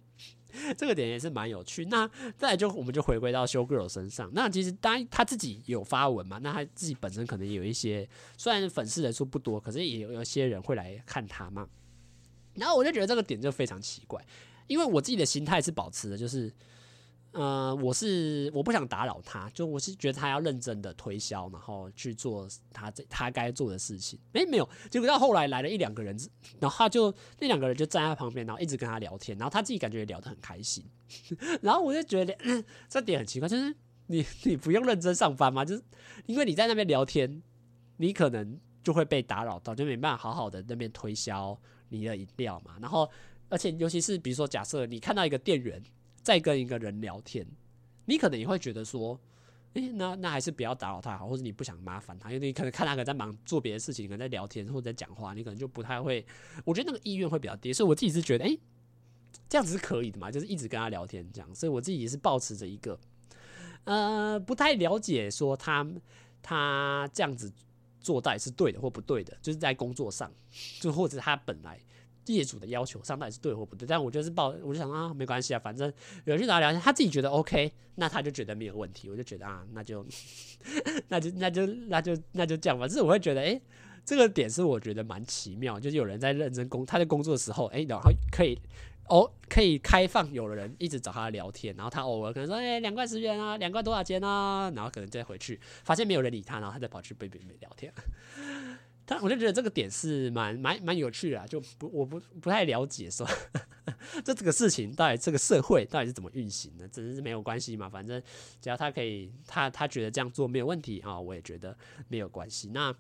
这个点也是蛮有趣。那再来就我们就回归到修 Girl 身上，那其实当然他自己有发文嘛，那他自己本身可能有一些，虽然粉丝人数不多，可是也有有些人会来看他嘛。然后我就觉得这个点就非常奇怪。因为我自己的心态是保持的，就是，呃，我是我不想打扰他，就我是觉得他要认真的推销，然后去做他这他该做的事情。诶，没有，结果到后来来了一两个人，然后他就那两个人就站在旁边，然后一直跟他聊天，然后他自己感觉也聊得很开心。<laughs> 然后我就觉得，这点很奇怪，就是你 <laughs> 你不用认真上班吗？就是因为你在那边聊天，你可能就会被打扰到，就没办法好好的那边推销你的饮料嘛，然后。而且，尤其是比如说，假设你看到一个店员在跟一个人聊天，你可能也会觉得说，诶、那那还是不要打扰他好，或者你不想麻烦他，因为你可能看他可能在忙做别的事情，可能在聊天或者在讲话，你可能就不太会。我觉得那个意愿会比较低，所以我自己是觉得，诶、这样子是可以的嘛，就是一直跟他聊天这样。所以我自己也是保持着一个，呃，不太了解说他他这样子做到底是对的或不对的，就是在工作上，就或者他本来。业主的要求上到底是对或不对？但我就是报，我就想啊，没关系啊，反正有人去找他聊天，他自己觉得 OK，那他就觉得没有问题。我就觉得啊，那就 <laughs> 那就那就那就那就这样吧。就是我会觉得，哎、这个点是我觉得蛮奇妙，就是有人在认真工，他在工作的时候，哎、然后可以哦，可以开放有人一直找他聊天，然后他偶尔可能说，哎、两块十元啊，两块多少钱啊？然后可能再回去，发现没有人理他，然后他再跑去被别人聊天。他我就觉得这个点是蛮蛮蛮有趣的啊，就不我不不太了解说 <laughs> 这这个事情到底这个社会到底是怎么运行的，只是没有关系嘛，反正只要他可以，他他觉得这样做没有问题啊，我也觉得没有关系。那。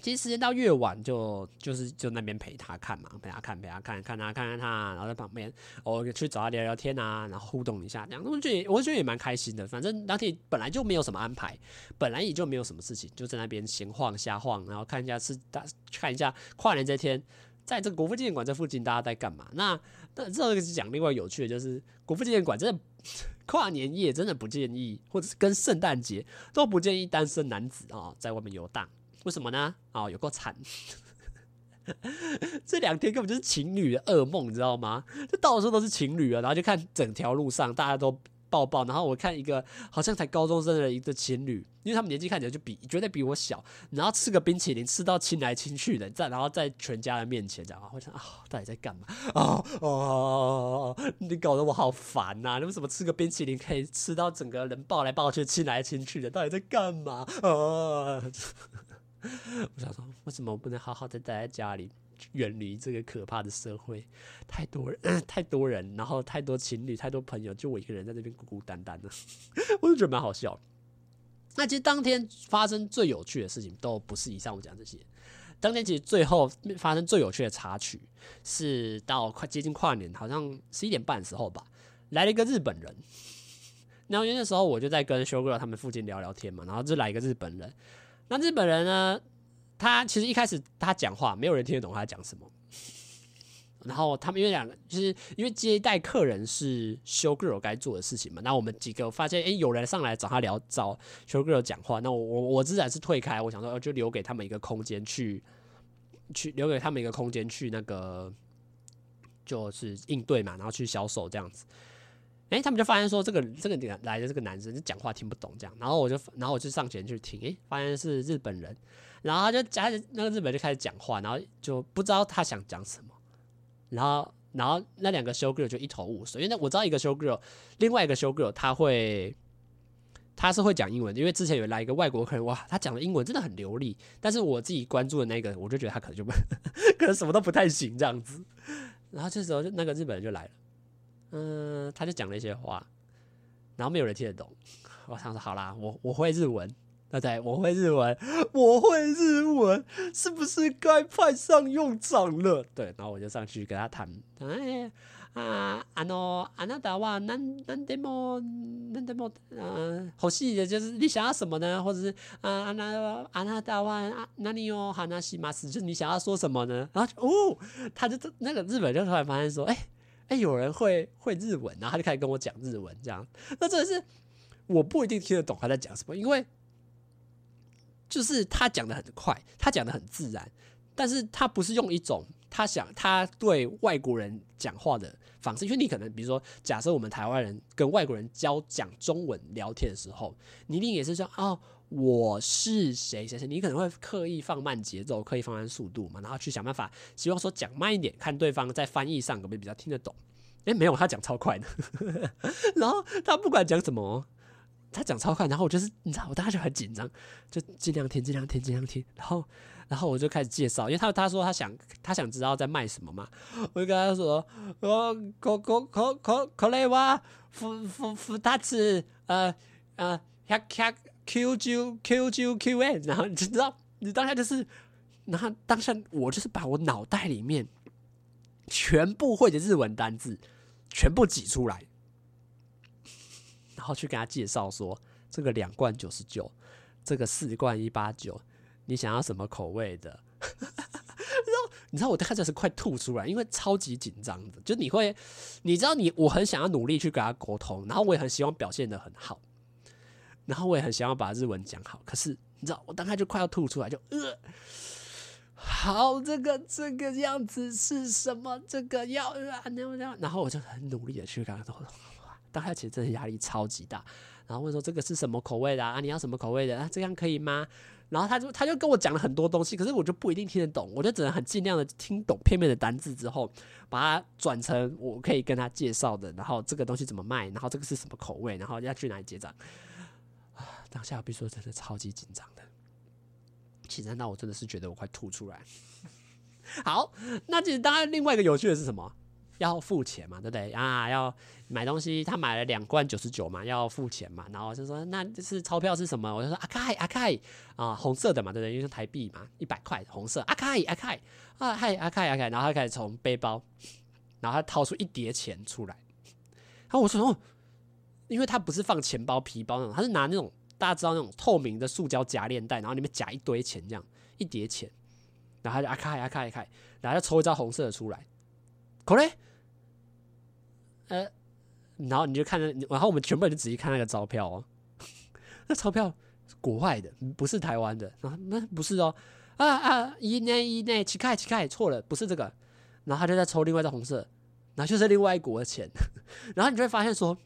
其实时间到越晚就，就是就那边陪他看嘛，陪他看，陪他看，看他看看他，然后在旁边我去找他聊聊天啊，然后互动一下，这样我觉得我觉得也蛮开心的。反正当天本来就没有什么安排，本来也就没有什么事情，就在那边闲晃瞎晃，然后看一下是大看一下跨年这天，在这个国父纪念馆这附近大家在干嘛？那那这个是讲另外有趣的，就是国父纪念馆真的 <laughs> 跨年夜真的不建议，或者是跟圣诞节都不建议单身男子啊在外面游荡。为什么呢？哦，有够惨！<laughs> 这两天根本就是情侣的噩梦，你知道吗？这到处都是情侣啊，然后就看整条路上大家都抱抱，然后我看一个好像才高中生的一个情侣，因为他们年纪看起来就比绝对比我小，然后吃个冰淇淋吃到亲来亲去的，在然后在全家的面前这样，我想啊，到底在干嘛？哦哦，你搞得我好烦呐！你为什么吃个冰淇淋可以吃到整个人抱来抱去亲来亲去的？到底在干嘛？啊！<laughs> 我想说，为什么我不能好好的待在家里，远离这个可怕的社会？太多人，<coughs> 太多人，然后太多情侣，太多朋友，就我一个人在这边孤孤单单的，<laughs> 我就觉得蛮好笑。那其实当天发生最有趣的事情，都不是以上我讲这些。当天其实最后发生最有趣的插曲，是到快接近跨年，好像十一点半的时候吧，来了一个日本人。然后因为那时候我就在跟修哥他们附近聊聊天嘛，然后就来一个日本人。那日本人呢，他其实一开始他讲话，没有人听得懂他讲什么。然后他们因为两个，就是因为接待客人是 show girl 该做的事情嘛。那我们几个发现，哎，有人上来找他聊，找 show girl 讲话。那我我我自然是退开，我想说，就留给他们一个空间去，去留给他们一个空间去那个，就是应对嘛，然后去销售这样子。哎，他们就发现说，这个这个点来的这个男生就讲话听不懂这样。然后我就然后我就上前去听，哎，发现是日本人。然后他就加那个日本就开始讲话，然后就不知道他想讲什么。然后，然后那两个修 girl 就一头雾水，因为我知道一个修 girl，另外一个修 girl 他会，他是会讲英文的，因为之前有来一个外国客人，哇，他讲的英文真的很流利。但是我自己关注的那个，我就觉得他可能就不，<laughs> 可能什么都不太行这样子。<laughs> 然后这时候就那个日本人就来了，嗯，他就讲了一些话，然后没有人听得懂。<laughs> 我想说，好啦，我我会日文。对对，我会日文，我会日文，是不是该派上用场了？对，然后我就上去跟他谈，哎啊，あのあなたはなんなんでもなんでも嗯，好细的，就是你想要什么呢？或者是啊，あなあなたは何を话します？就是你想要说什么呢？然后哦，他就那个日本就突然发现说，哎、欸、 哎、有人会会日文，然后他就开始跟我讲日文，这样，那真的是我不一定听得懂他在讲什么，因为。就是他讲的很快，他讲的很自然，但是他不是用一种他想他对外国人讲话的方式，因为你可能比如说，假设我们台湾人跟外国人交讲中文聊天的时候，你一定也是说哦，我是谁谁谁，你可能会刻意放慢节奏，刻意放慢速度嘛，然后去想办法，希望说讲慢一点，看对方在翻译上可不可以比较听得懂。诶，没有，他讲超快的，<laughs> 然后他不管讲什么。他讲超快，然后我就是你知道，我当时就很紧张，就尽量听，尽量听，尽量听。然后，然后我就开始介绍，因为他他说他想他想知道在卖什么嘛，我就跟他说，呃，可可可可可雷哇，福福福大次，呃呃，哈哈 Q Q Q Q Q N，然后你知道，你当下就是，然后当下我就是把我脑袋里面全部会的日文单字全部挤出来。然后去跟他介绍说，这个两罐九十九，这个四罐一八九，你想要什么口味的？然后你知道我开始是快吐出来，因为超级紧张的。就你会，你知道你我很想要努力去跟他沟通，然后我也很希望表现的很好，然后我也很想要把日文讲好。可是你知道，我当时就快要吐出来，就呃，好，这个这个样子是什么？这个要啊，那样，然后我就很努力的去跟他沟通。<laughs> 当下其实真的压力超级大，然后问说这个是什么口味的啊？你要什么口味的啊？这样可以吗？然后他就他就跟我讲了很多东西，可是我就不一定听得懂，我就只能很尽量的听懂片面的单字之后，把它转成我可以跟他介绍的，然后这个东西怎么卖，然后这个是什么口味，然后要去哪里结账。当下我必须说真的超级紧张的，紧张到我真的是觉得我快吐出来。好，那其实当然另外一个有趣的是什么？要付钱嘛，对不对啊？要买东西，他买了两罐九十九嘛，要付钱嘛。然后就说，那这是钞票是什么？我就说阿开阿开啊，红色的嘛，对不对？因为是台币嘛，一百块红色。阿开阿开啊，嗨阿开阿开，然后他开始从背包，然后他掏出一叠钱出来。然后我说哦，因为他不是放钱包皮包那种，他是拿那种大家知道那种透明的塑胶夹链袋，然后里面夹一堆钱这样一叠钱。然后他就阿开阿开阿开，然后就抽一张红色的出来，可嘞。呃，然后你就看着，然后我们全部人就仔细看那个钞票哦，那钞票是国外的，不是台湾的。然后那不是哦，啊啊，一内一内，乞丐乞丐，错了，不是这个。然后他就在抽另外一张红色，然后就是另外一国的钱。<laughs> 然后你就会发现说，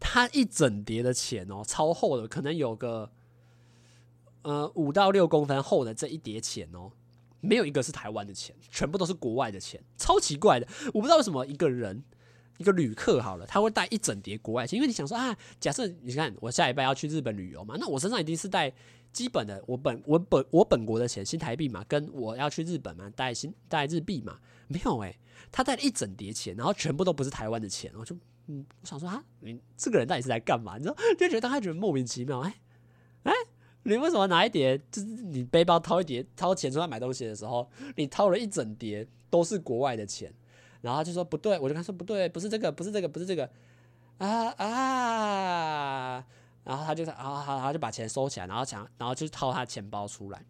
他一整叠的钱哦，超厚的，可能有个呃五到六公分厚的这一叠钱哦。没有一个是台湾的钱，全部都是国外的钱，超奇怪的。我不知道为什么一个人，一个旅客好了，他会带一整叠国外钱，因为你想说啊，假设你看我下礼拜要去日本旅游嘛，那我身上一定是带基本的我本我本我本国的钱新台币嘛，跟我要去日本嘛带新带日币嘛，没有诶、他带了一整叠钱，然后全部都不是台湾的钱，我就嗯，我想说啊，你这个人到底是来干嘛？你知道，<laughs> 就觉得当他觉得莫名其妙，哎哎。你为什么拿一叠？就是你背包掏一叠掏钱出来买东西的时候，你掏了一整叠都是国外的钱，然后他就说不对，我就跟他说不对，不是这个，不是这个，不是这个，啊啊！然后他就说啊好，他就把钱收起来，然后想，然后就掏他钱包出来，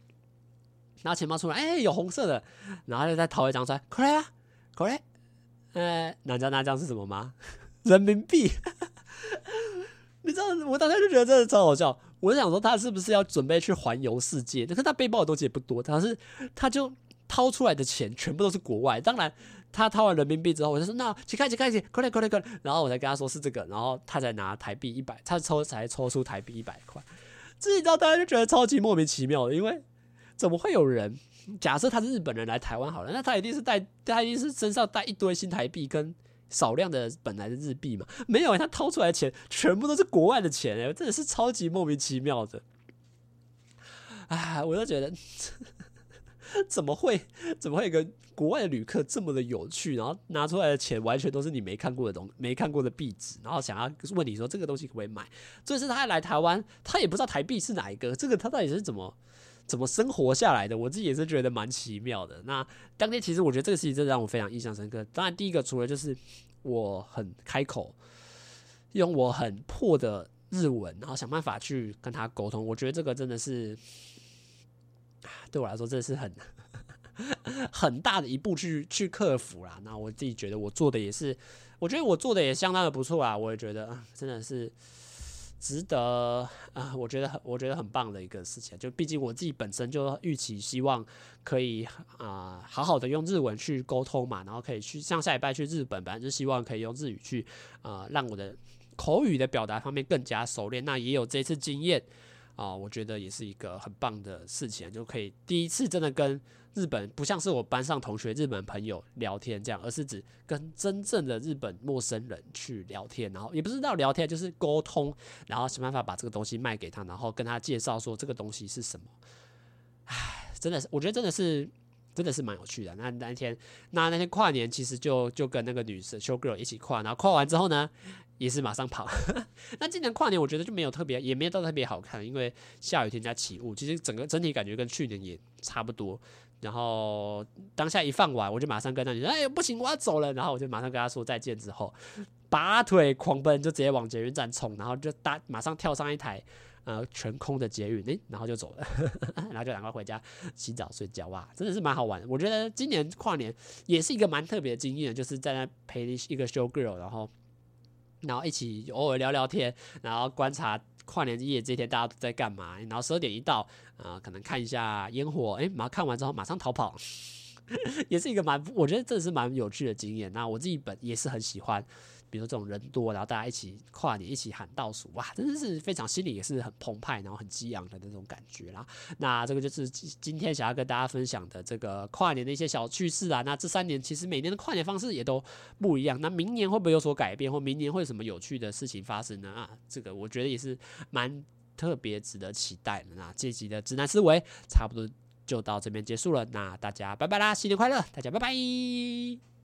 然后钱包出来，哎、欸，有红色的，然后就再掏一张出来，过来啊，过来，呃，你知道那张是什么吗？人民币。<laughs> 你知道，我当时就觉得真的超好笑。我就想说，他是不是要准备去环游世界？可是他背包的东西也不多，他是他就掏出来的钱全部都是国外。当然，他掏完人民币之后，我就说：“那请开，请开，请快点，快点，快点。”然后我才跟他说是这个，然后他才拿台币一百，他抽才抽出台币一百块。这你知道，大家就觉得超级莫名其妙的，因为怎么会有人？假设他是日本人来台湾好了，那他一定是带，他一定是身上带一堆新台币跟。少量的本来的日币嘛，<laughs> 没有，他掏出来钱全部都是国外的钱，哎，真的是超级莫名其妙的。哎，我就觉得 <laughs> 怎么会，怎么会有个国外的旅客这么的有趣，然后拿出来的钱完全都是你没看过的东，没看过的币值，然后想要问你说这个东西可不可以买？这次他来台湾，他也不知道台币是哪一个，这个他到底是怎么？怎么生活下来的？我自己也是觉得蛮奇妙的。那当天其实我觉得这个事情真的让我非常印象深刻。当然，第一个除了就是我很开口，用我很破的日文，然后想办法去跟他沟通。我觉得这个真的是对我来说，真的是很很大的一步去去克服啦。那我自己觉得我做的也是，我觉得我做的也相当的不错啊。我也觉得真的是。值得啊、我觉得很，我觉得很棒的一个事情。就毕竟我自己本身就预期希望可以啊、好好的用日文去沟通嘛，然后可以去上下礼拜去日本，本来就希望可以用日语去啊、让我的口语的表达方面更加熟练。那也有这次经验啊、我觉得也是一个很棒的事情，就可以第一次真的跟。日本不像是我班上同学、日本朋友聊天这样，而是指跟真正的日本陌生人去聊天，然后也不是到聊天，就是沟通，然后想办法把这个东西卖给他，然后跟他介绍说这个东西是什么。唉，真的是，我觉得真的是，真的是蛮有趣的。那那天，那那天跨年，其实就就跟那个女生 girl 一起跨，然后跨完之后呢，也是马上跑。<laughs> 那今年跨年，我觉得就没有特别，也没有到特别好看，因为下雨天加起雾，其实整个整体感觉跟去年也差不多。然后当下一放完，我就马上跟那女说：“哎，不行，我要走了。”然后我就马上跟她说再见，之后拔腿狂奔，就直接往捷运站冲，然后就搭马上跳上一台呃全空的捷运，诶，然后就走了，<laughs> 然后就赶快回家洗澡睡觉。哇，真的是蛮好玩。我觉得今年跨年也是一个蛮特别的经验，就是在那陪一个 show girl，然后然后一起偶尔聊聊天，然后观察。跨年夜这天大家都在干嘛？然后十二点一到，啊、呃，可能看一下烟火，哎，马上看完之后马上逃跑，<laughs> 也是一个蛮，我觉得这是蛮有趣的经验。那我自己本也是很喜欢。比如说这种人多，然后大家一起跨年，一起喊倒数，哇，真的是非常心里也是很澎湃，然后很激昂的那种感觉啦。那这个就是今天想要跟大家分享的这个跨年的一些小趣事啊。那这三年其实每年的跨年方式也都不一样。那明年会不会有所改变，或明年会有什么有趣的事情发生呢？啊，这个我觉得也是蛮特别值得期待的。那这集的直男思维差不多就到这边结束了。那大家拜拜啦，新年快乐，大家拜拜。